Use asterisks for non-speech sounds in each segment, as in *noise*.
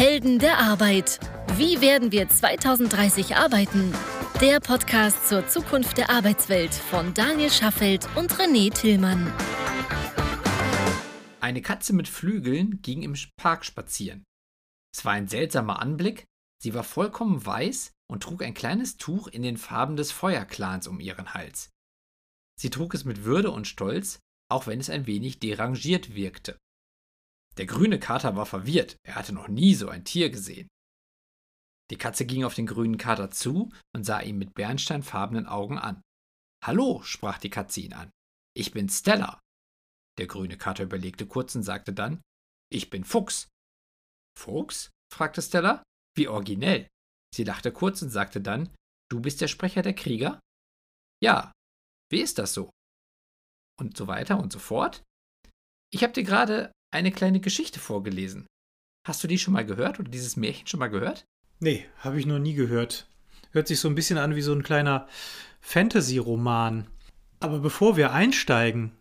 Helden der Arbeit. Wie werden wir 2030 arbeiten? Der Podcast zur Zukunft der Arbeitswelt von Daniel Schaffelt und René Tillmann. Eine Katze mit Flügeln ging im Park spazieren. Es war ein seltsamer Anblick. Sie war vollkommen weiß und trug ein kleines Tuch in den Farben des Feuerclans um ihren Hals. Sie trug es mit Würde und Stolz, auch wenn es ein wenig derangiert wirkte. Der grüne Kater war verwirrt, er hatte noch nie so ein Tier gesehen. Die Katze ging auf den grünen Kater zu und sah ihn mit bernsteinfarbenen Augen an. Hallo, sprach die Katze ihn an. Ich bin Stella. Der grüne Kater überlegte kurz und sagte dann, ich bin Fuchs. Fuchs? fragte Stella. Wie originell. Sie lachte kurz und sagte dann, du bist der Sprecher der Krieger? Ja. Wie ist das so? Und so weiter und so fort. Ich habe dir gerade eine kleine Geschichte vorgelesen. Hast du die schon mal gehört oder dieses Märchen schon mal gehört? Nee, habe ich noch nie gehört. Hört sich so ein bisschen an wie so ein kleiner Fantasy-Roman. Aber bevor wir einsteigen,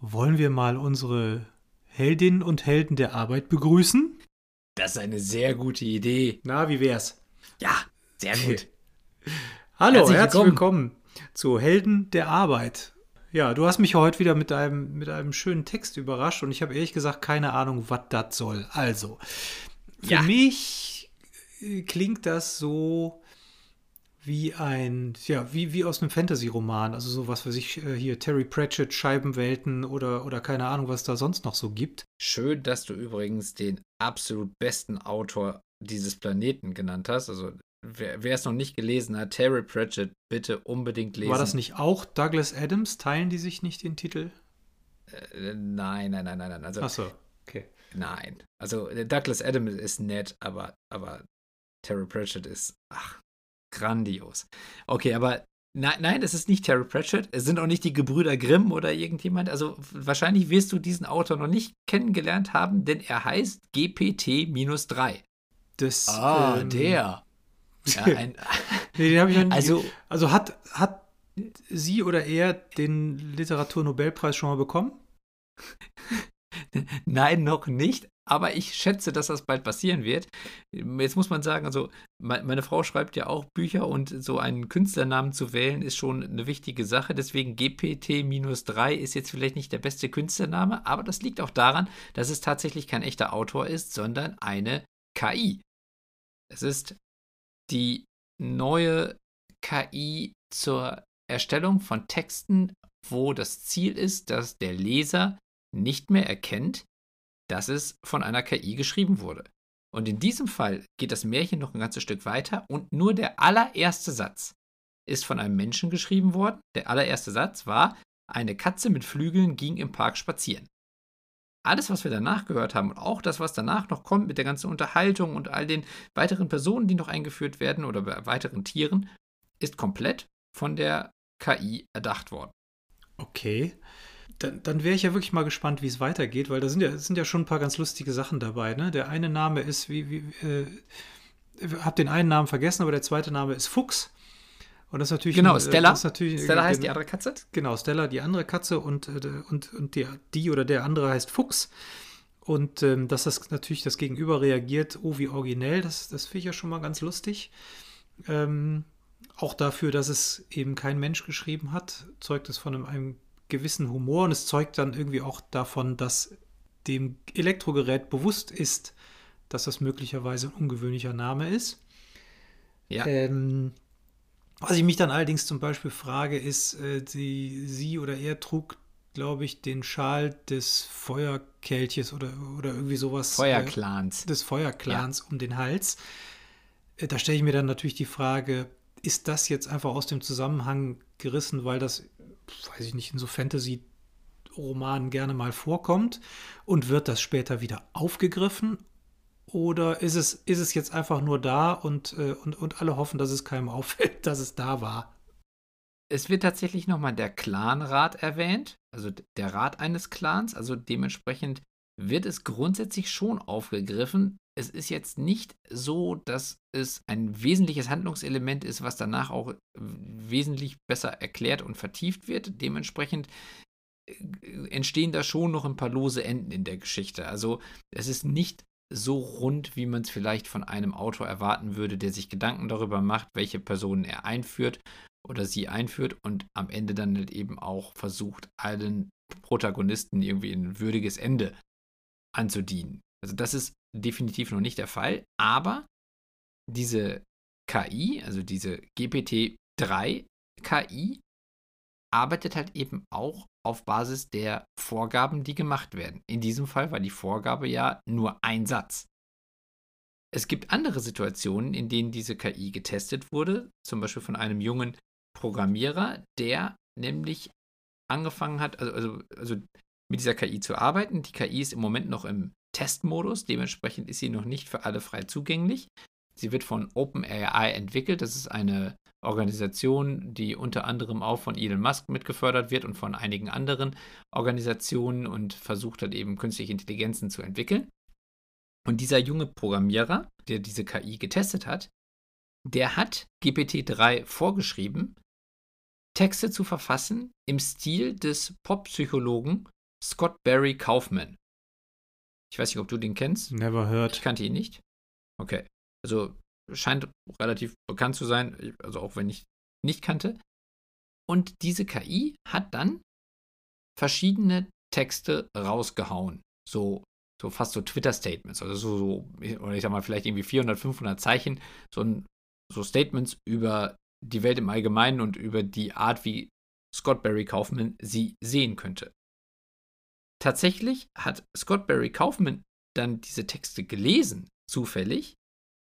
wollen wir mal unsere Heldinnen und Helden der Arbeit begrüßen? Das ist eine sehr gute Idee. Na, wie wär's? Ja, sehr *laughs* gut. Hallo, herzlich, herzlich willkommen. willkommen zu Helden der Arbeit. Ja, du hast mich heute wieder mit einem, mit einem schönen Text überrascht und ich habe ehrlich gesagt keine Ahnung, was das soll. Also, für ja. mich äh, klingt das so wie ein, ja, wie, wie aus einem Fantasy-Roman. Also so was für sich äh, hier Terry Pratchett, Scheibenwelten oder, oder keine Ahnung, was da sonst noch so gibt. Schön, dass du übrigens den absolut besten Autor dieses Planeten genannt hast. Also wer, es noch nicht gelesen hat, Terry Pratchett, bitte unbedingt lesen. War das nicht auch Douglas Adams? Teilen die sich nicht den Titel? Äh, nein, nein, nein, nein, nein. Also, Ach so, okay. Nein. Also Douglas Adams ist nett, aber, aber Terry Pratchett ist, ach, grandios. Okay, aber nein, nein, es ist nicht Terry Pratchett. Es sind auch nicht die Gebrüder Grimm oder irgendjemand. Also wahrscheinlich wirst du diesen Autor noch nicht kennengelernt haben, denn er heißt GPT-3. Das, ah, ähm, der. Ja, *laughs* ein, nee, den habe ich noch nie. Also, also hat, hat sie oder er den Literaturnobelpreis schon mal bekommen? *laughs* Nein, noch nicht. Aber ich schätze, dass das bald passieren wird. Jetzt muss man sagen, also meine Frau schreibt ja auch Bücher und so einen Künstlernamen zu wählen ist schon eine wichtige Sache. Deswegen GPT-3 ist jetzt vielleicht nicht der beste Künstlername, aber das liegt auch daran, dass es tatsächlich kein echter Autor ist, sondern eine KI. Es ist die neue KI zur Erstellung von Texten, wo das Ziel ist, dass der Leser nicht mehr erkennt, dass es von einer KI geschrieben wurde. Und in diesem Fall geht das Märchen noch ein ganzes Stück weiter und nur der allererste Satz ist von einem Menschen geschrieben worden. Der allererste Satz war, eine Katze mit Flügeln ging im Park spazieren. Alles, was wir danach gehört haben und auch das, was danach noch kommt mit der ganzen Unterhaltung und all den weiteren Personen, die noch eingeführt werden oder weiteren Tieren, ist komplett von der KI erdacht worden. Okay dann, dann wäre ich ja wirklich mal gespannt, wie es weitergeht, weil da sind ja, sind ja schon ein paar ganz lustige Sachen dabei. Ne? Der eine Name ist, wie, wie äh, hab den einen Namen vergessen, aber der zweite Name ist Fuchs. Und das ist natürlich. Genau, Stella. Das natürlich, Stella heißt die andere Katze? Genau, Stella, die andere Katze und, äh, und, und die, die oder der andere heißt Fuchs. Und ähm, dass das natürlich das Gegenüber reagiert, oh, wie originell, das, das finde ich ja schon mal ganz lustig. Ähm, auch dafür, dass es eben kein Mensch geschrieben hat, zeugt es von einem, einem gewissen Humor und es zeugt dann irgendwie auch davon, dass dem Elektrogerät bewusst ist, dass das möglicherweise ein ungewöhnlicher Name ist. Ja. Ähm, was ich mich dann allerdings zum Beispiel frage, ist, äh, die, sie oder er trug, glaube ich, den Schal des Feuerkelches oder, oder irgendwie sowas. Feuerclans. Äh, des Feuerclans ja. um den Hals. Äh, da stelle ich mir dann natürlich die Frage, ist das jetzt einfach aus dem Zusammenhang gerissen, weil das weiß ich nicht, in so Fantasy-Romanen gerne mal vorkommt und wird das später wieder aufgegriffen? Oder ist es, ist es jetzt einfach nur da und, äh, und, und alle hoffen, dass es keinem *laughs* auffällt, dass es da war? Es wird tatsächlich nochmal der Clanrat erwähnt, also der Rat eines Clans. Also dementsprechend wird es grundsätzlich schon aufgegriffen. Es ist jetzt nicht so, dass es ein wesentliches Handlungselement ist, was danach auch wesentlich besser erklärt und vertieft wird. Dementsprechend äh, entstehen da schon noch ein paar lose Enden in der Geschichte. Also es ist nicht so rund, wie man es vielleicht von einem Autor erwarten würde, der sich Gedanken darüber macht, welche Personen er einführt oder sie einführt und am Ende dann halt eben auch versucht, allen Protagonisten irgendwie ein würdiges Ende anzudienen. Also das ist definitiv noch nicht der Fall, aber diese KI, also diese GPT-3 KI, arbeitet halt eben auch auf Basis der Vorgaben, die gemacht werden. In diesem Fall war die Vorgabe ja nur ein Satz. Es gibt andere Situationen, in denen diese KI getestet wurde, zum Beispiel von einem jungen Programmierer, der nämlich angefangen hat, also, also, also mit dieser KI zu arbeiten. Die KI ist im Moment noch im Testmodus, dementsprechend ist sie noch nicht für alle frei zugänglich. Sie wird von OpenAI entwickelt. Das ist eine Organisation, die unter anderem auch von Elon Musk mitgefördert wird und von einigen anderen Organisationen und versucht hat eben künstliche Intelligenzen zu entwickeln. Und dieser junge Programmierer, der diese KI getestet hat, der hat GPT-3 vorgeschrieben, Texte zu verfassen im Stil des Pop-Psychologen Scott Barry Kaufman. Ich weiß nicht, ob du den kennst. Never heard. Ich kannte ihn nicht. Okay. Also scheint relativ bekannt zu sein, also auch wenn ich nicht kannte. Und diese KI hat dann verschiedene Texte rausgehauen. So, so fast so Twitter-Statements. Also so, so, oder ich sag mal, vielleicht irgendwie 400, 500 Zeichen. So, ein, so Statements über die Welt im Allgemeinen und über die Art, wie Scott Barry Kaufman sie sehen könnte. Tatsächlich hat Scott Barry Kaufman dann diese Texte gelesen, zufällig,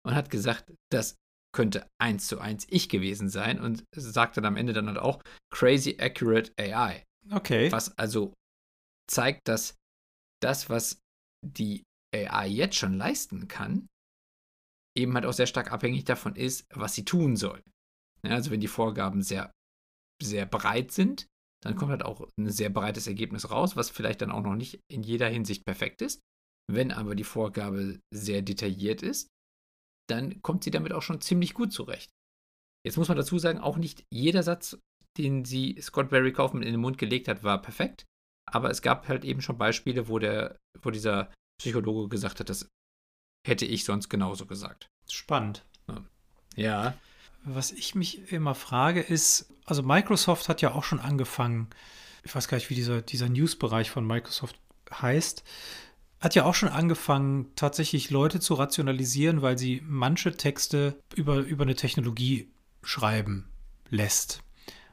und hat gesagt, das könnte eins zu eins ich gewesen sein und sagte dann am Ende dann halt auch Crazy Accurate AI. Okay. Was also zeigt, dass das, was die AI jetzt schon leisten kann, eben halt auch sehr stark abhängig davon ist, was sie tun soll. Also wenn die Vorgaben sehr, sehr breit sind, dann kommt halt auch ein sehr breites Ergebnis raus, was vielleicht dann auch noch nicht in jeder Hinsicht perfekt ist. Wenn aber die Vorgabe sehr detailliert ist, dann kommt sie damit auch schon ziemlich gut zurecht. Jetzt muss man dazu sagen, auch nicht jeder Satz, den sie Scott Barry Kaufman in den Mund gelegt hat, war perfekt. Aber es gab halt eben schon Beispiele, wo, der, wo dieser Psychologe gesagt hat, das hätte ich sonst genauso gesagt. Spannend. Ja. Was ich mich immer frage, ist, also Microsoft hat ja auch schon angefangen, ich weiß gar nicht, wie dieser, dieser News-Bereich von Microsoft heißt, hat ja auch schon angefangen, tatsächlich Leute zu rationalisieren, weil sie manche Texte über, über eine Technologie schreiben lässt.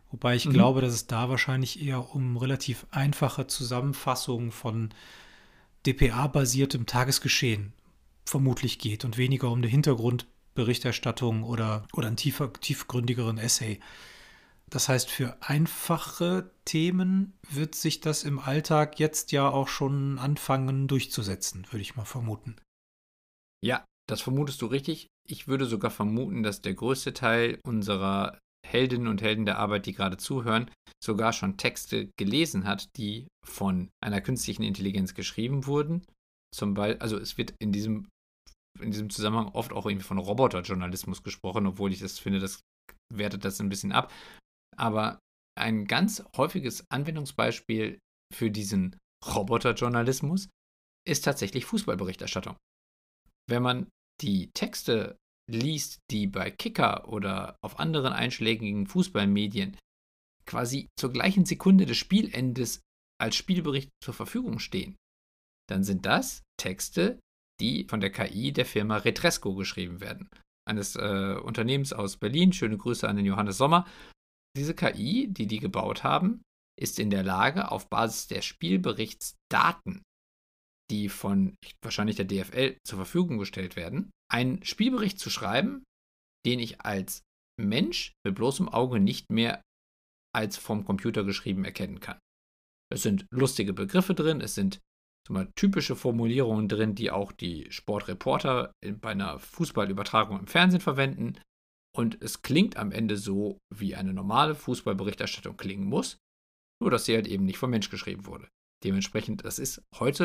Wobei ich mhm. glaube, dass es da wahrscheinlich eher um relativ einfache Zusammenfassungen von DPA-basiertem Tagesgeschehen vermutlich geht und weniger um eine Hintergrundberichterstattung oder, oder einen tiefer, tiefgründigeren Essay. Das heißt, für einfache Themen wird sich das im Alltag jetzt ja auch schon anfangen durchzusetzen, würde ich mal vermuten. Ja, das vermutest du richtig. Ich würde sogar vermuten, dass der größte Teil unserer Heldinnen und Helden der Arbeit, die gerade zuhören, sogar schon Texte gelesen hat, die von einer künstlichen Intelligenz geschrieben wurden. Zum Beispiel, also es wird in diesem, in diesem Zusammenhang oft auch irgendwie von Roboterjournalismus gesprochen, obwohl ich das finde, das wertet das ein bisschen ab. Aber ein ganz häufiges Anwendungsbeispiel für diesen Roboterjournalismus ist tatsächlich Fußballberichterstattung. Wenn man die Texte liest, die bei Kicker oder auf anderen einschlägigen Fußballmedien quasi zur gleichen Sekunde des Spielendes als Spielbericht zur Verfügung stehen, dann sind das Texte, die von der KI der Firma Retresco geschrieben werden. Eines äh, Unternehmens aus Berlin. Schöne Grüße an den Johannes Sommer. Diese KI, die die gebaut haben, ist in der Lage, auf Basis der Spielberichtsdaten, die von wahrscheinlich der DFL zur Verfügung gestellt werden, einen Spielbericht zu schreiben, den ich als Mensch mit bloßem Auge nicht mehr als vom Computer geschrieben erkennen kann. Es sind lustige Begriffe drin, es sind mal, typische Formulierungen drin, die auch die Sportreporter bei einer Fußballübertragung im Fernsehen verwenden. Und es klingt am Ende so, wie eine normale Fußballberichterstattung klingen muss, nur dass sie halt eben nicht vom Mensch geschrieben wurde. Dementsprechend, das ist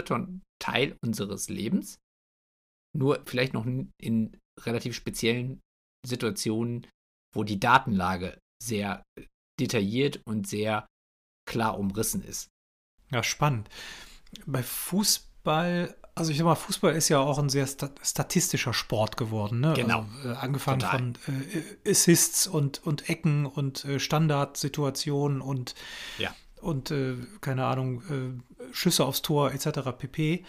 schon Teil unseres Lebens, nur vielleicht noch in relativ speziellen Situationen, wo die Datenlage sehr detailliert und sehr klar umrissen ist. Ja, spannend. Bei Fußball Also ich sag mal, Fußball ist ja auch ein sehr statistischer Sport geworden. Ne? Genau. Also, äh, angefangen Total. von äh, Assists und, und Ecken und äh, Standardsituationen und, ja. und äh, keine Ahnung, äh, Schüsse aufs Tor etc. pp.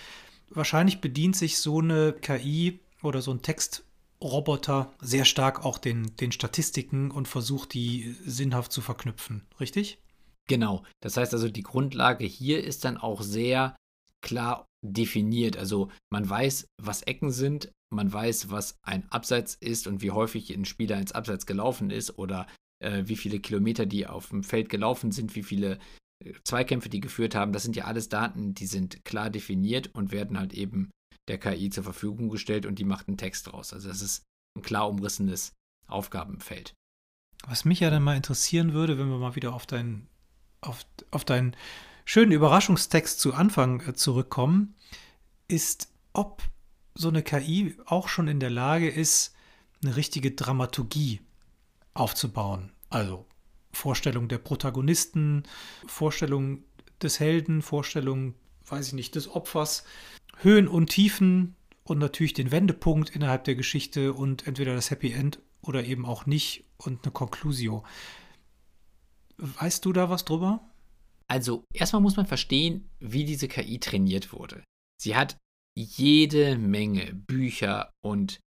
Wahrscheinlich bedient sich so eine KI oder so ein Textroboter sehr stark auch den, den Statistiken und versucht, die sinnhaft zu verknüpfen. Richtig? Genau. Das heißt also, die Grundlage hier ist dann auch sehr klar definiert. Also man weiß, was Ecken sind, man weiß, was ein Abseits ist und wie häufig ein Spieler ins Abseits gelaufen ist oder äh, wie viele Kilometer die auf dem Feld gelaufen sind, wie viele äh, Zweikämpfe die geführt haben. Das sind ja alles Daten, die sind klar definiert und werden halt eben der KI zur Verfügung gestellt und die macht einen Text draus. Also das ist ein klar umrissenes Aufgabenfeld. Was mich ja dann mal interessieren würde, wenn wir mal wieder auf deinen auf, auf deinen schönen Überraschungstext zu Anfang äh, zurückkommen, ist, ob so eine KI auch schon in der Lage ist, eine richtige Dramaturgie aufzubauen. Also Vorstellung der Protagonisten, Vorstellung des Helden, Vorstellung, weiß ich nicht, des Opfers, Höhen und Tiefen und natürlich den Wendepunkt innerhalb der Geschichte und entweder das Happy End oder eben auch nicht und eine Conclusio. Weißt du da was drüber? Also, erstmal muss man verstehen, wie diese KI trainiert wurde. Sie hat jede Menge Bücher und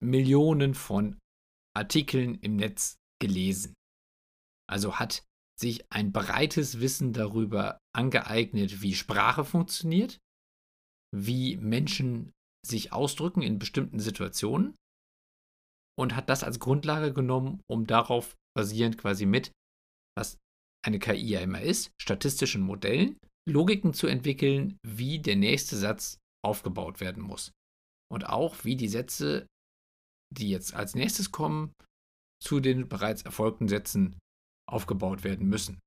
Millionen von Artikeln im Netz gelesen. Also hat sich ein breites Wissen darüber angeeignet, wie Sprache funktioniert, wie Menschen sich ausdrücken in bestimmten Situationen und hat das als Grundlage genommen, um darauf basierend quasi mit, was eine KI ja immer ist, statistischen Modellen, Logiken zu entwickeln, wie der nächste Satz aufgebaut werden muss. Und auch, wie die Sätze, die jetzt als nächstes kommen, zu den bereits erfolgten Sätzen aufgebaut werden müssen.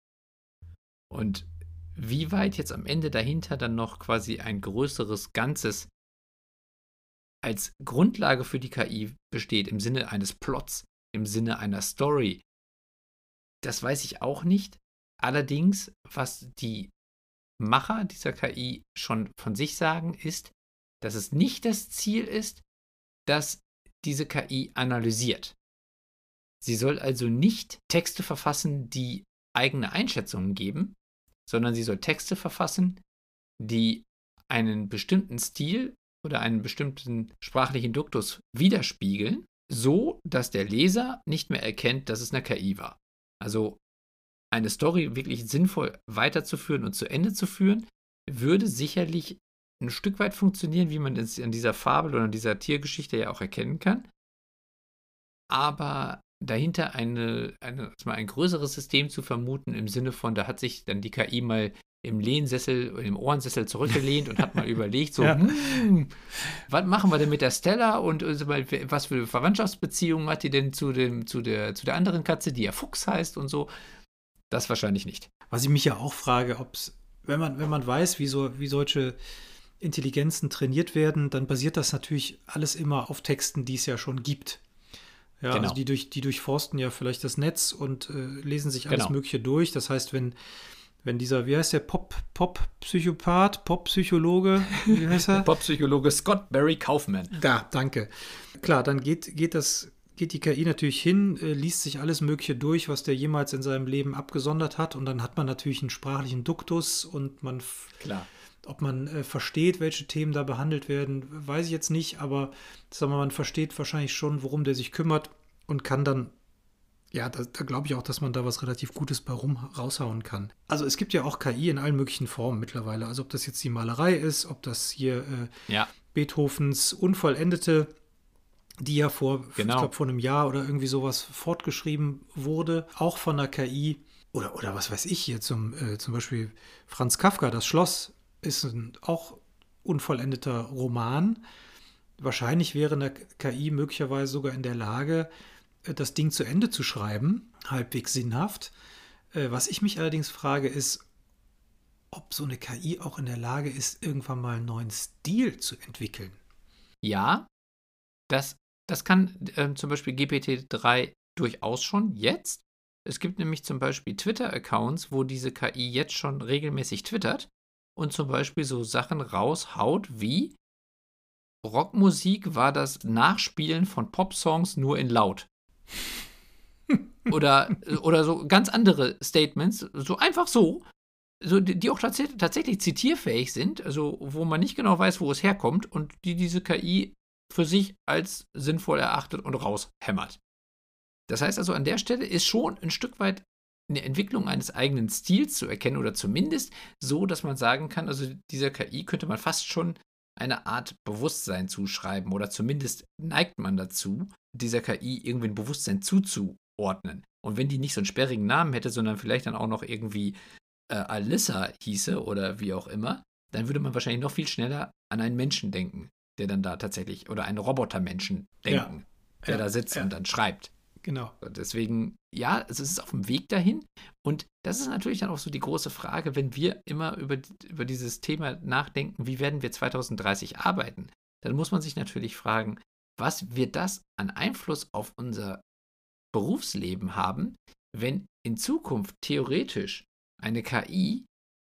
Und wie weit jetzt am Ende dahinter dann noch quasi ein größeres Ganzes als Grundlage für die KI besteht, im Sinne eines Plots, im Sinne einer Story, das weiß ich auch nicht. Allerdings, was die Macher dieser KI schon von sich sagen, ist, dass es nicht das Ziel ist, dass diese KI analysiert. Sie soll also nicht Texte verfassen, die eigene Einschätzungen geben, sondern sie soll Texte verfassen, die einen bestimmten Stil oder einen bestimmten sprachlichen Duktus widerspiegeln, so dass der Leser nicht mehr erkennt, dass es eine KI war. Also eine Story wirklich sinnvoll weiterzuführen und zu Ende zu führen, würde sicherlich ein Stück weit funktionieren, wie man es in dieser Fabel oder in dieser Tiergeschichte ja auch erkennen kann. Aber dahinter eine, eine, ein größeres System zu vermuten, im Sinne von, da hat sich dann die KI mal im Lehnsessel, im Ohrensessel zurückgelehnt und hat mal *laughs* überlegt, so, ja. hm, was machen wir denn mit der Stella und was für Verwandtschaftsbeziehungen hat die denn zu, dem, zu, der, zu der anderen Katze, die ja Fuchs heißt und so. Das wahrscheinlich nicht. Was ich mich ja auch frage, ob es, wenn man, wenn man weiß, wie, so, wie solche Intelligenzen trainiert werden, dann basiert das natürlich alles immer auf Texten, die es ja schon gibt. Ja, also genau. also die, durch, die durchforsten ja vielleicht das Netz und äh, lesen sich alles genau. Mögliche durch. Das heißt, wenn wenn dieser, wie heißt der, Pop, Pop-Psychopath, Pop-Psychologe, wie heißt er? *laughs* Pop-Psychologe Scott Barry Kaufman. Da, danke. Klar, dann geht, geht das, geht die KI natürlich hin, äh, liest sich alles Mögliche durch, was der jemals in seinem Leben abgesondert hat und dann hat man natürlich einen sprachlichen Duktus und man Klar. Ob man äh, versteht, welche Themen da behandelt werden, weiß ich jetzt nicht, aber sagen wir, man versteht wahrscheinlich schon, worum der sich kümmert und kann dann ja, da, da glaube ich auch, dass man da was relativ Gutes bei rum raushauen kann. Also es gibt ja auch KI in allen möglichen Formen mittlerweile. Also ob das jetzt die Malerei ist, ob das hier äh, ja. Beethovens Unvollendete, die ja vor, genau. ich glaube, vor einem Jahr oder irgendwie sowas fortgeschrieben wurde, auch von der KI. Oder, oder was weiß ich hier, zum, äh, zum Beispiel Franz Kafka, das Schloss, ist ein auch unvollendeter Roman. Wahrscheinlich wäre eine KI möglicherweise sogar in der Lage, das Ding zu Ende zu schreiben, halbwegs sinnhaft. Äh, was ich mich allerdings frage, ist, ob so eine KI auch in der Lage ist, irgendwann mal einen neuen Stil zu entwickeln. Ja, das, das kann äh, zum Beispiel GPT-3 durchaus schon jetzt. Es gibt nämlich zum Beispiel Twitter-Accounts, wo diese KI jetzt schon regelmäßig twittert und zum Beispiel so Sachen raushaut wie Rockmusik war das Nachspielen von Popsongs nur in laut. *laughs* oder, oder so ganz andere Statements, so einfach so, so die, auch tats tatsächlich zitierfähig sind, also wo man nicht genau weiß, wo es herkommt und die diese KI für sich als sinnvoll erachtet und raushämmert. Das heißt also, an der Stelle ist schon ein Stück weit eine Entwicklung eines eigenen Stils zu erkennen oder zumindest so, dass man sagen kann, also dieser KI könnte man fast schon eine Art Bewusstsein zuschreiben oder zumindest neigt man dazu, dieser KI irgendwie ein Bewusstsein zuzuordnen. Und wenn die nicht so einen sperrigen Namen hätte, sondern vielleicht dann auch noch irgendwie äh, Alyssa hieße oder wie auch immer, dann würde man wahrscheinlich noch viel schneller an einen Menschen denken, der dann da tatsächlich, oder einen Robotermenschen denken, ja. der ja, da sitzt ja. und dann schreibt. Genau. Deswegen, ja, es ist auf dem Weg dahin. Und das ist natürlich dann auch so die große Frage, wenn wir immer über, über dieses Thema nachdenken, wie werden wir 2030 arbeiten, dann muss man sich natürlich fragen, was wird das an Einfluss auf unser Berufsleben haben, wenn in Zukunft theoretisch eine KI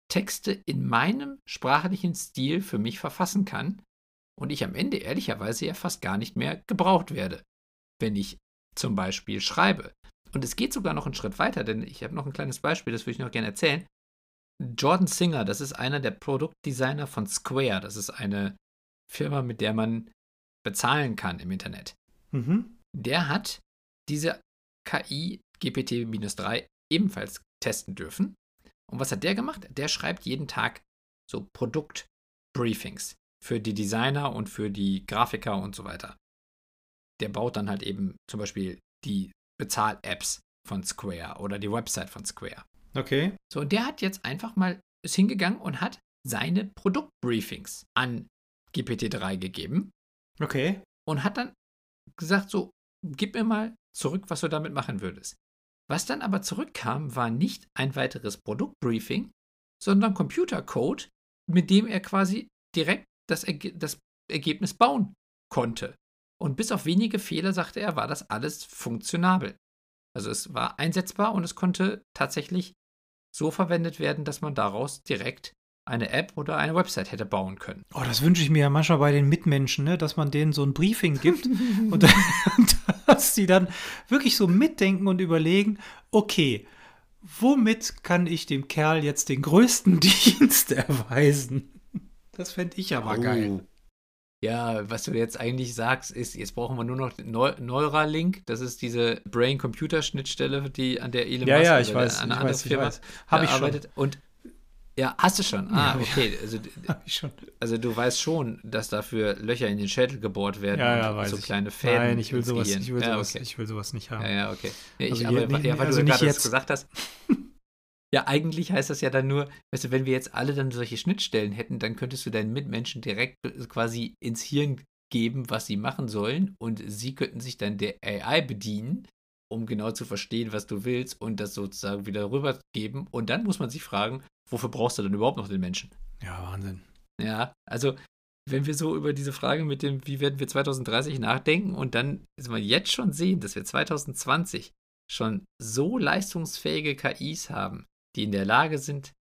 Texte in meinem sprachlichen Stil für mich verfassen kann und ich am Ende ehrlicherweise ja fast gar nicht mehr gebraucht werde, wenn ich zum Beispiel schreibe. Und es geht sogar noch einen Schritt weiter, denn ich habe noch ein kleines Beispiel, das würde ich noch gerne erzählen. Jordan Singer, das ist einer der Produktdesigner von Square. Das ist eine Firma, mit der man bezahlen kann im Internet. Mhm. Der hat diese KI GPT-3 ebenfalls testen dürfen. Und was hat der gemacht? Der schreibt jeden Tag so Produktbriefings für die Designer und für die Grafiker und so weiter der baut dann halt eben zum Beispiel die Bezahl-Apps von Square oder die Website von Square. Okay. So, und der hat jetzt einfach mal ist hingegangen und hat seine Produktbriefings an GPT-3 gegeben. Okay. Und hat dann gesagt, so, gib mir mal zurück, was du damit machen würdest. Was dann aber zurückkam, war nicht ein weiteres Produktbriefing, sondern Computercode, mit dem er quasi direkt das, Erge das Ergebnis bauen konnte. Und bis auf wenige Fehler, sagte er, war das alles funktionabel. Also es war einsetzbar und es konnte tatsächlich so verwendet werden, dass man daraus direkt eine App oder eine Website hätte bauen können. Oh, das wünsche ich mir ja manchmal bei den Mitmenschen, ne? dass man denen so ein Briefing gibt *laughs* und, und *laughs* dass sie dann wirklich so mitdenken und überlegen, okay, womit kann ich dem Kerl jetzt den größten *laughs* Dienst erweisen? Das fände ich aber oh. geil. Ja, was du jetzt eigentlich sagst, ist, jetzt brauchen wir nur noch Neu Neuralink. Das ist diese Brain-Computer-Schnittstelle, die an der Elon ja, Musk ja, ich weiß, eine andere weiß, Firma Habe ich arbeitet. Und ja, hast du schon. Ah, okay. *laughs* Also, ich schon. also du weißt schon, dass dafür Löcher in den Schädel gebohrt werden. Ja, ja, weiß so kleine Fäden. Nein, ich will sowas, ich will sowas, ja, okay. ich will sowas nicht haben. Ja, ja, okay. Ja, ich, also aber, ja, weil also du gerade das gesagt hast. *laughs* Ja, eigentlich heißt das ja dann nur, weißt du, wenn wir jetzt alle dann solche Schnittstellen hätten, dann könntest du deinen Mitmenschen direkt quasi ins Hirn geben, was sie machen sollen und sie könnten sich dann der AI bedienen, um genau zu verstehen, was du willst und das sozusagen wieder rübergeben und dann muss man sich fragen, wofür brauchst du dann überhaupt noch den Menschen? Ja, Wahnsinn. Ja, also wenn wir so über diese Frage mit dem, wie werden wir 2030 nachdenken und dann ist man jetzt schon sehen, dass wir 2020 schon so leistungsfähige KIs haben, die in der Lage sind,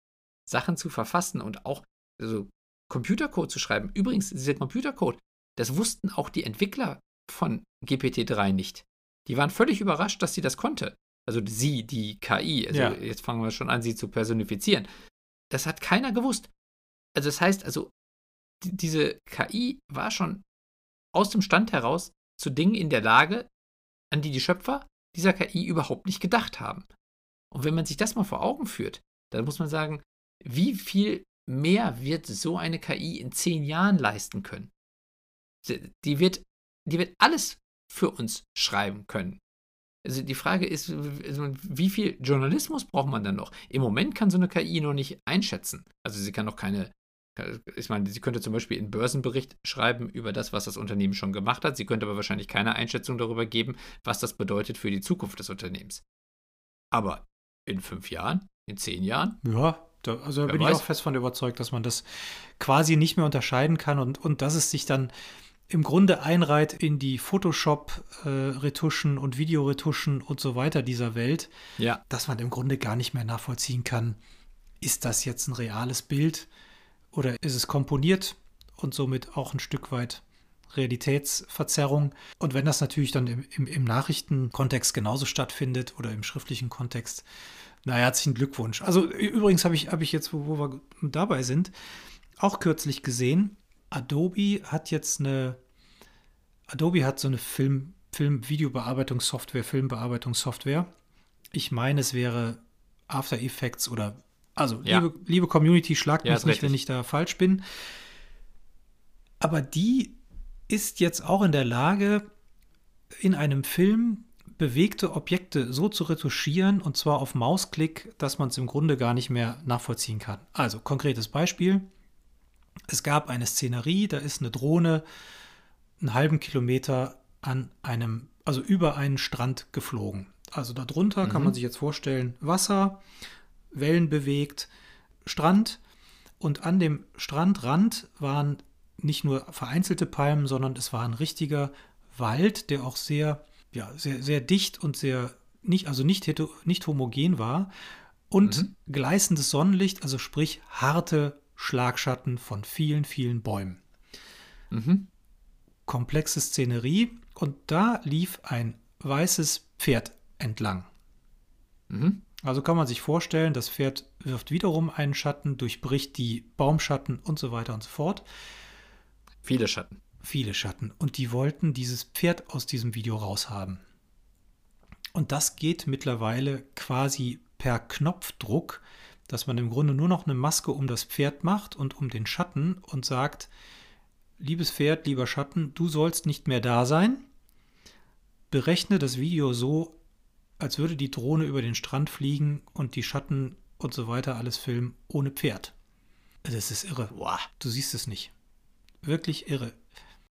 Sachen zu verfassen und auch also Computercode zu schreiben. Übrigens, dieser Computercode, das wussten auch die Entwickler von GPT-3 nicht. Die waren völlig überrascht, dass sie das konnte. Also sie, die KI. Also ja. jetzt fangen wir schon an, sie zu personifizieren. Das hat keiner gewusst. Also das heißt, also die, diese KI war schon aus dem Stand heraus zu Dingen in der Lage, an die die Schöpfer dieser KI überhaupt nicht gedacht haben. Und wenn man sich das mal vor Augen führt, dann muss man sagen, wie viel mehr wird so eine KI in zehn Jahren leisten können? Die wird, die wird alles für uns schreiben können. Also die Frage ist, wie viel Journalismus braucht man dann noch? Im Moment kann so eine KI noch nicht einschätzen. Also sie kann noch keine, ich meine, sie könnte zum Beispiel einen Börsenbericht schreiben über das, was das Unternehmen schon gemacht hat. Sie könnte aber wahrscheinlich keine Einschätzung darüber geben, was das bedeutet für die Zukunft des Unternehmens. Aber in fünf Jahren? In zehn Jahren? Ja, da, also da bin weiß. ich auch fest von überzeugt, dass man das quasi nicht mehr unterscheiden kann und, und dass es sich dann im Grunde einreiht in die Photoshop-Retuschen äh, und Videoretuschen und so weiter dieser Welt, ja. dass man im Grunde gar nicht mehr nachvollziehen kann, ist das jetzt ein reales Bild oder ist es komponiert und somit auch ein Stück weit Realitätsverzerrung. Und wenn das natürlich dann im, im, im Nachrichtenkontext genauso stattfindet oder im schriftlichen Kontext, na, herzlichen Glückwunsch. Also übrigens habe ich, hab ich jetzt, wo, wo wir dabei sind, auch kürzlich gesehen, Adobe hat jetzt eine, Adobe hat so eine Film, Film-Videobearbeitungssoftware, Filmbearbeitungssoftware. Ich meine, es wäre After Effects oder, also ja. liebe, liebe Community, schlagt ja, mich nicht, richtig. wenn ich da falsch bin. Aber die ist jetzt auch in der Lage, in einem Film bewegte Objekte so zu retuschieren und zwar auf Mausklick, dass man es im Grunde gar nicht mehr nachvollziehen kann. Also konkretes Beispiel. Es gab eine Szenerie, da ist eine Drohne einen halben Kilometer an einem, also über einen Strand geflogen. Also darunter mhm. kann man mhm. sich jetzt vorstellen, Wasser, Wellen bewegt, Strand und an dem Strandrand waren nicht nur vereinzelte Palmen, sondern es war ein richtiger Wald, der auch sehr, ja, sehr, sehr dicht und sehr nicht, also nicht, nicht homogen war. Und mhm. gleißendes Sonnenlicht, also sprich harte Schlagschatten von vielen, vielen Bäumen. Mhm. Komplexe Szenerie und da lief ein weißes Pferd entlang. Mhm. Also kann man sich vorstellen, das Pferd wirft wiederum einen Schatten, durchbricht die Baumschatten und so weiter und so fort. Viele Schatten. Viele Schatten. Und die wollten dieses Pferd aus diesem Video raushaben. Und das geht mittlerweile quasi per Knopfdruck, dass man im Grunde nur noch eine Maske um das Pferd macht und um den Schatten und sagt, liebes Pferd, lieber Schatten, du sollst nicht mehr da sein. Berechne das Video so, als würde die Drohne über den Strand fliegen und die Schatten und so weiter alles filmen ohne Pferd. Das ist irre. Du siehst es nicht wirklich irre.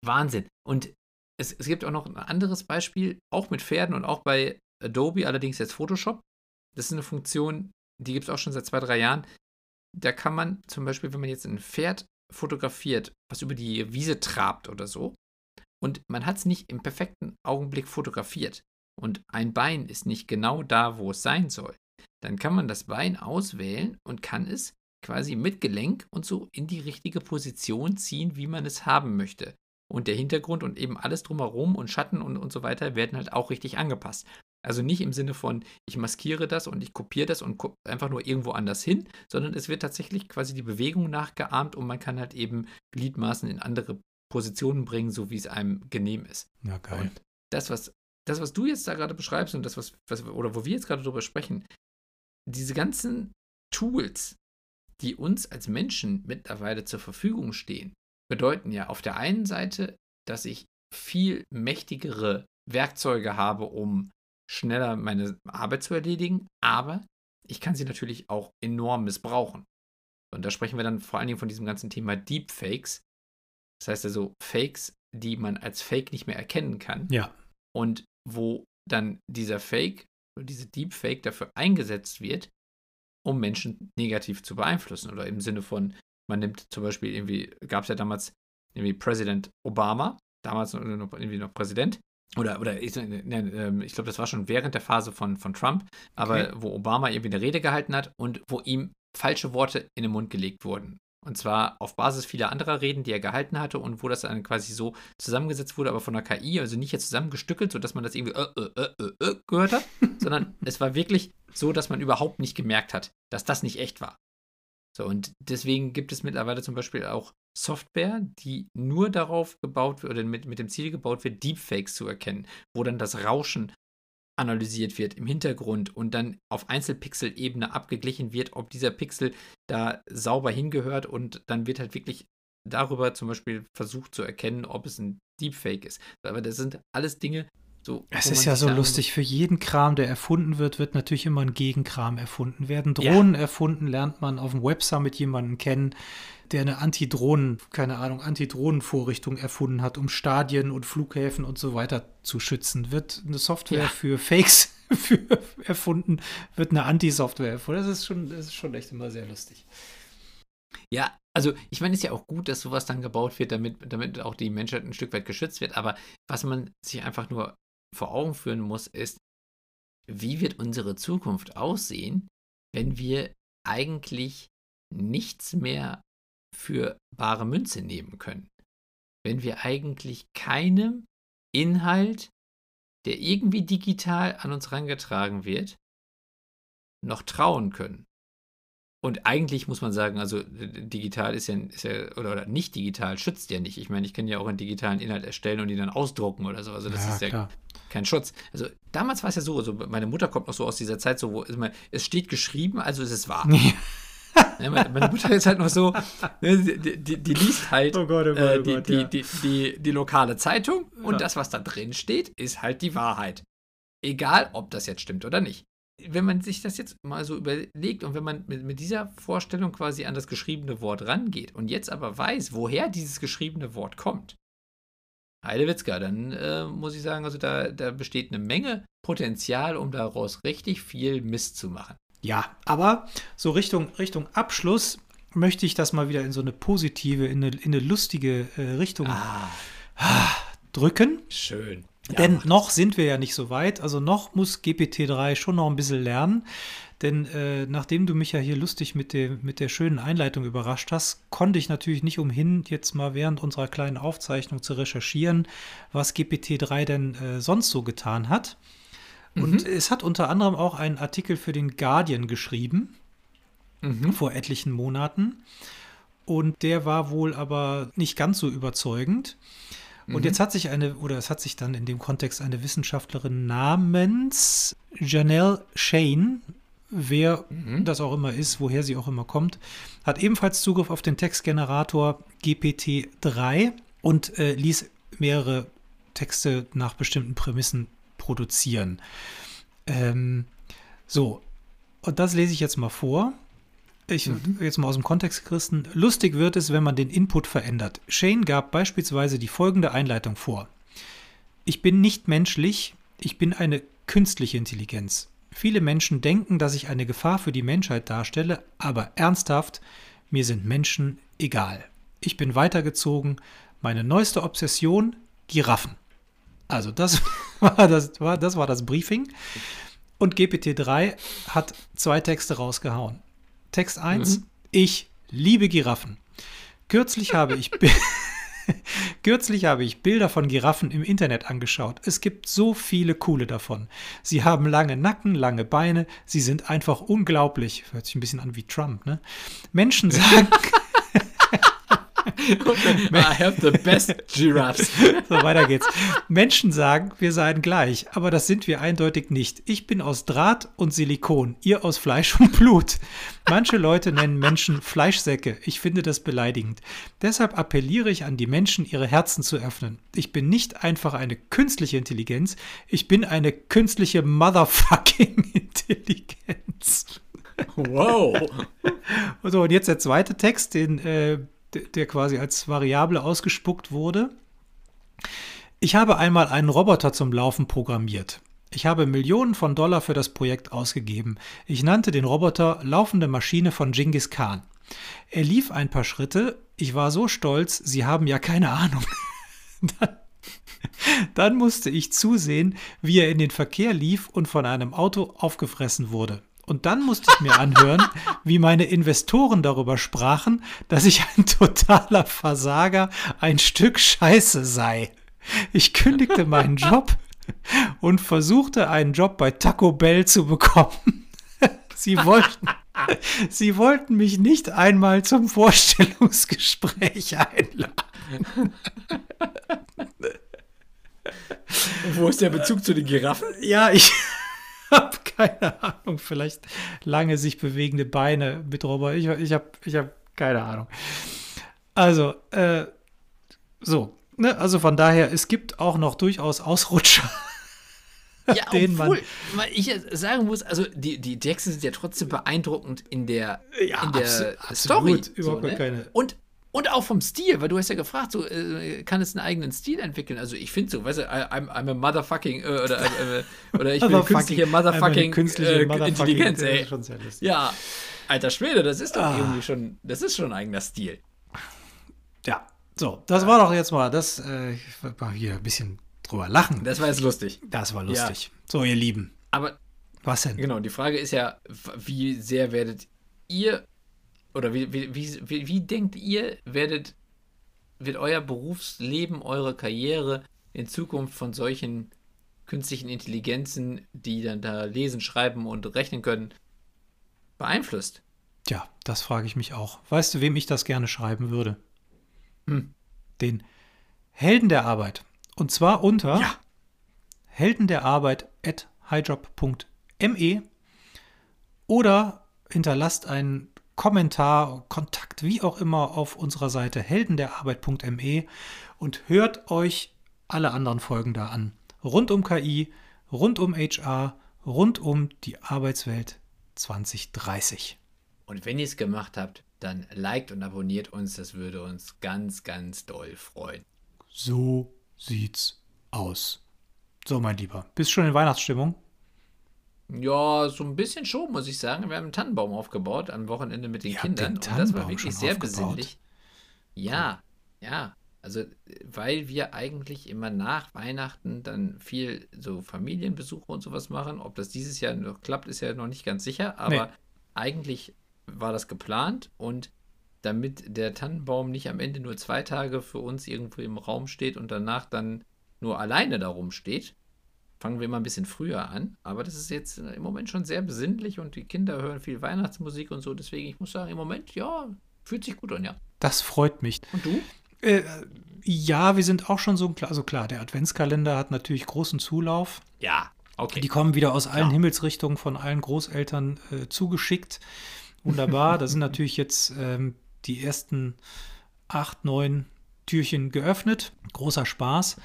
Wahnsinn. Und es, es gibt auch noch ein anderes Beispiel, auch mit Pferden und auch bei Adobe, allerdings jetzt Photoshop. Das ist eine Funktion, die gibt es auch schon seit zwei, drei Jahren. Da kann man zum Beispiel, wenn man jetzt ein Pferd fotografiert, was über die Wiese trabt oder so, und man hat es nicht im perfekten Augenblick fotografiert und ein Bein ist nicht genau da, wo es sein soll, dann kann man das Bein auswählen und kann es quasi mit Gelenk und so in die richtige Position ziehen, wie man es haben möchte. Und der Hintergrund und eben alles drumherum und Schatten und, und so weiter werden halt auch richtig angepasst. Also nicht im Sinne von, ich maskiere das und ich kopiere das und einfach nur irgendwo anders hin, sondern es wird tatsächlich quasi die Bewegung nachgeahmt und man kann halt eben Gliedmaßen in andere Positionen bringen, so wie es einem genehm ist. Ja, geil. Und das, was, das, was du jetzt da gerade beschreibst und das, was, was oder wo wir jetzt gerade drüber sprechen, diese ganzen Tools, die uns als Menschen mittlerweile zur Verfügung stehen, bedeuten ja auf der einen Seite, dass ich viel mächtigere Werkzeuge habe, um schneller meine Arbeit zu erledigen, aber ich kann sie natürlich auch enorm missbrauchen. Und da sprechen wir dann vor allen Dingen von diesem ganzen Thema Deepfakes. Das heißt also Fakes, die man als Fake nicht mehr erkennen kann. Ja. Und wo dann dieser Fake, diese Deepfake dafür eingesetzt wird, um Menschen negativ zu beeinflussen. Oder im Sinne von, man nimmt zum Beispiel irgendwie, gab es ja damals irgendwie Präsident Obama, damals noch, irgendwie noch Präsident. Oder, oder ich, ne, ich glaube, das war schon während der Phase von, von Trump, aber okay. wo Obama irgendwie eine Rede gehalten hat und wo ihm falsche Worte in den Mund gelegt wurden. Und zwar auf Basis vieler anderer Reden, die er gehalten hatte und wo das dann quasi so zusammengesetzt wurde, aber von der KI, also nicht jetzt zusammengestückelt, sodass man das irgendwie äh, äh, äh, äh, gehört hat, *laughs* sondern es war wirklich so, dass man überhaupt nicht gemerkt hat, dass das nicht echt war. So, und deswegen gibt es mittlerweile zum Beispiel auch Software, die nur darauf gebaut wird oder mit, mit dem Ziel gebaut wird, Deepfakes zu erkennen, wo dann das Rauschen analysiert wird im Hintergrund und dann auf Einzelpixel-Ebene abgeglichen wird, ob dieser Pixel da sauber hingehört und dann wird halt wirklich darüber zum Beispiel versucht zu erkennen, ob es ein Deepfake ist. Aber das sind alles Dinge, so, es ist ja so lustig, für jeden Kram, der erfunden wird, wird natürlich immer ein Gegenkram erfunden. Werden Drohnen ja. erfunden, lernt man auf dem Web Summit jemanden kennen, der eine Anti-Drohnen, keine Ahnung, Anti-Drohnen-Vorrichtung erfunden hat, um Stadien und Flughäfen und so weiter zu schützen. Wird eine Software ja. für Fakes *laughs* für erfunden, wird eine Anti-Software erfunden. Das ist, schon, das ist schon echt immer sehr lustig. Ja, also ich meine, es ist ja auch gut, dass sowas dann gebaut wird, damit, damit auch die Menschheit ein Stück weit geschützt wird. Aber was man sich einfach nur vor Augen führen muss, ist, wie wird unsere Zukunft aussehen, wenn wir eigentlich nichts mehr für bare Münze nehmen können, wenn wir eigentlich keinem Inhalt, der irgendwie digital an uns herangetragen wird, noch trauen können. Und eigentlich muss man sagen, also digital ist ja, ist ja oder, oder, nicht digital schützt ja nicht. Ich meine, ich kann ja auch einen digitalen Inhalt erstellen und ihn dann ausdrucken oder so. Also das ja, ist ja klar. Kein Schutz. Also damals war es ja so, also meine Mutter kommt noch so aus dieser Zeit, so wo es steht geschrieben, also ist es wahr. Ja, meine, Mutter ist halt noch so, ne, die, die, die, liest halt oh Gott, oh Gott, äh, oh Gott, die, ja. die, die, lokale Zeitung und ja. das, was da drin steht, ist halt die Wahrheit. Egal, ob das jetzt stimmt oder nicht. Wenn man sich das jetzt mal so überlegt und wenn man mit, mit dieser Vorstellung quasi an das geschriebene Wort rangeht und jetzt aber weiß, woher dieses geschriebene Wort kommt, Heidewitzka, dann äh, muss ich sagen, also da, da besteht eine Menge Potenzial, um daraus richtig viel Mist zu machen. Ja, aber so Richtung, Richtung Abschluss möchte ich das mal wieder in so eine positive, in eine, in eine lustige äh, Richtung ah. drücken. Schön. Ja, Denn noch sind wir ja nicht so weit. Also noch muss GPT-3 schon noch ein bisschen lernen. Denn äh, nachdem du mich ja hier lustig mit, dem, mit der schönen Einleitung überrascht hast, konnte ich natürlich nicht umhin, jetzt mal während unserer kleinen Aufzeichnung zu recherchieren, was GPT-3 denn äh, sonst so getan hat. Und mhm. es hat unter anderem auch einen Artikel für den Guardian geschrieben, mhm. vor etlichen Monaten. Und der war wohl aber nicht ganz so überzeugend. Und mhm. jetzt hat sich eine, oder es hat sich dann in dem Kontext eine Wissenschaftlerin namens Janelle Shane, wer mhm. das auch immer ist, woher sie auch immer kommt, hat ebenfalls Zugriff auf den Textgenerator GPT-3 und äh, ließ mehrere Texte nach bestimmten Prämissen produzieren. Ähm, so, und das lese ich jetzt mal vor. Ich mhm. jetzt mal aus dem Kontext gerissen. Lustig wird es, wenn man den Input verändert. Shane gab beispielsweise die folgende Einleitung vor. Ich bin nicht menschlich, ich bin eine künstliche Intelligenz. Viele Menschen denken, dass ich eine Gefahr für die Menschheit darstelle, aber ernsthaft, mir sind Menschen egal. Ich bin weitergezogen. Meine neueste Obsession, Giraffen. Also das *laughs* war das, war, das war das Briefing. Und GPT-3 hat zwei Texte rausgehauen. Text 1, mhm. ich liebe Giraffen. Kürzlich habe ich *laughs* *laughs* Kürzlich habe ich Bilder von Giraffen im Internet angeschaut. Es gibt so viele coole davon. Sie haben lange Nacken, lange Beine. Sie sind einfach unglaublich. Hört sich ein bisschen an wie Trump, ne? Menschen *laughs* sagen. *laughs* I have the best giraffes. *laughs* So, weiter geht's. Menschen sagen, wir seien gleich, aber das sind wir eindeutig nicht. Ich bin aus Draht und Silikon, ihr aus Fleisch und Blut. Manche Leute nennen Menschen Fleischsäcke. Ich finde das beleidigend. Deshalb appelliere ich an die Menschen, ihre Herzen zu öffnen. Ich bin nicht einfach eine künstliche Intelligenz, ich bin eine künstliche Motherfucking *laughs* Intelligenz. Wow. So, und jetzt der zweite Text, den äh, der quasi als Variable ausgespuckt wurde. Ich habe einmal einen Roboter zum Laufen programmiert. Ich habe Millionen von Dollar für das Projekt ausgegeben. Ich nannte den Roboter Laufende Maschine von Genghis Khan. Er lief ein paar Schritte. Ich war so stolz, Sie haben ja keine Ahnung. *laughs* dann, dann musste ich zusehen, wie er in den Verkehr lief und von einem Auto aufgefressen wurde. Und dann musste ich mir anhören, *laughs* wie meine Investoren darüber sprachen, dass ich ein totaler Versager, ein Stück Scheiße sei. Ich kündigte meinen Job *laughs* und versuchte einen Job bei Taco Bell zu bekommen. *laughs* Sie wollten, sie wollten mich nicht einmal zum Vorstellungsgespräch einladen. Wo ist der Bezug zu den Giraffen? Ja, ich habe keine Ahnung. Vielleicht lange sich bewegende Beine mit Roboter. Ich, ich habe ich hab keine Ahnung. Also, äh, so. Ne? Also von daher, es gibt auch noch durchaus Ausrutscher. *laughs* Ja, *laughs* den obwohl, man ich sagen muss, also die, die Texte sind ja trotzdem beeindruckend in der, ja, in der absolut, Story. Überhaupt so, ne? keine. Und und auch vom Stil, weil du hast ja gefragt, so äh, kann es einen eigenen Stil entwickeln. Also ich finde so, weißt du, I'm, I'm a motherfucking äh, oder, äh, oder ich bin künstliche motherfucking, künstliche äh, Intelligenz, ey. Ja, alter Schwede, das ist doch ah. irgendwie schon, das ist schon ein eigener Stil. Ja, so, das war doch jetzt mal, das äh, ich war hier ein bisschen drüber lachen. Das war jetzt lustig. Das war lustig. Ja. So, ihr Lieben. Aber was denn? Genau, die Frage ist ja, wie sehr werdet ihr oder wie, wie, wie, wie denkt ihr, werdet, wird euer Berufsleben, eure Karriere in Zukunft von solchen künstlichen Intelligenzen, die dann da lesen, schreiben und rechnen können, beeinflusst? Tja, das frage ich mich auch. Weißt du, wem ich das gerne schreiben würde? Hm. Den Helden der Arbeit. Und zwar unter ja. Helden der Arbeit at highjob.me oder hinterlasst einen Kommentar, Kontakt, wie auch immer auf unserer Seite heldenderarbeit.me und hört euch alle anderen Folgen da an. Rund um KI, rund um HR, rund um die Arbeitswelt 2030. Und wenn ihr es gemacht habt, dann liked und abonniert uns, das würde uns ganz, ganz doll freuen. So sieht's aus. So, mein Lieber, bist schon in Weihnachtsstimmung? Ja, so ein bisschen schon, muss ich sagen. Wir haben einen Tannenbaum aufgebaut am Wochenende mit den Ihr Kindern. den und das war wirklich sehr aufgebaut? besinnlich. Ja, ja. Also, weil wir eigentlich immer nach Weihnachten dann viel so Familienbesuche und sowas machen. Ob das dieses Jahr noch klappt, ist ja noch nicht ganz sicher. Aber Nee. eigentlich war das geplant und damit der Tannenbaum nicht am Ende nur zwei Tage für uns irgendwo im Raum steht und danach dann nur alleine darum steht, fangen wir immer ein bisschen früher an. Aber das ist jetzt im Moment schon sehr besinnlich und die Kinder hören viel Weihnachtsmusik und so. Deswegen, ich muss sagen, im Moment, ja, fühlt sich gut an, ja. Das freut mich. Und du? Äh, ja, wir sind auch schon so, also klar, der Adventskalender hat natürlich großen Zulauf. Ja, okay. Die kommen wieder aus allen Ja. Himmelsrichtungen von allen Großeltern äh, zugeschickt. Wunderbar. da sind *laughs* natürlich jetzt ähm, die ersten acht, neun Türchen geöffnet. Großer Spaß.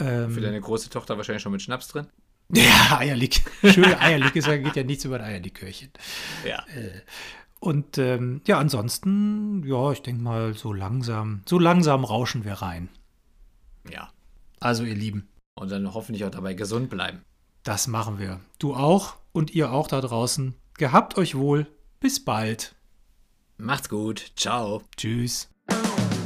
Ähm, Für deine große Tochter wahrscheinlich schon mit Schnaps drin. *laughs* ja, Eierlik. Schöne Eierlik ist ja, geht ja nichts über ein Eierlikörchen. Ja. Und ähm, ja, ansonsten, ja, ich denke mal, so langsam, so langsam rauschen wir rein. Ja. Also, ihr Lieben, Und dann hoffentlich auch dabei gesund bleiben. das machen wir. Du auch und ihr auch da draußen. Gehabt euch wohl. Bis bald. Macht's gut. Ciao. Tschüss.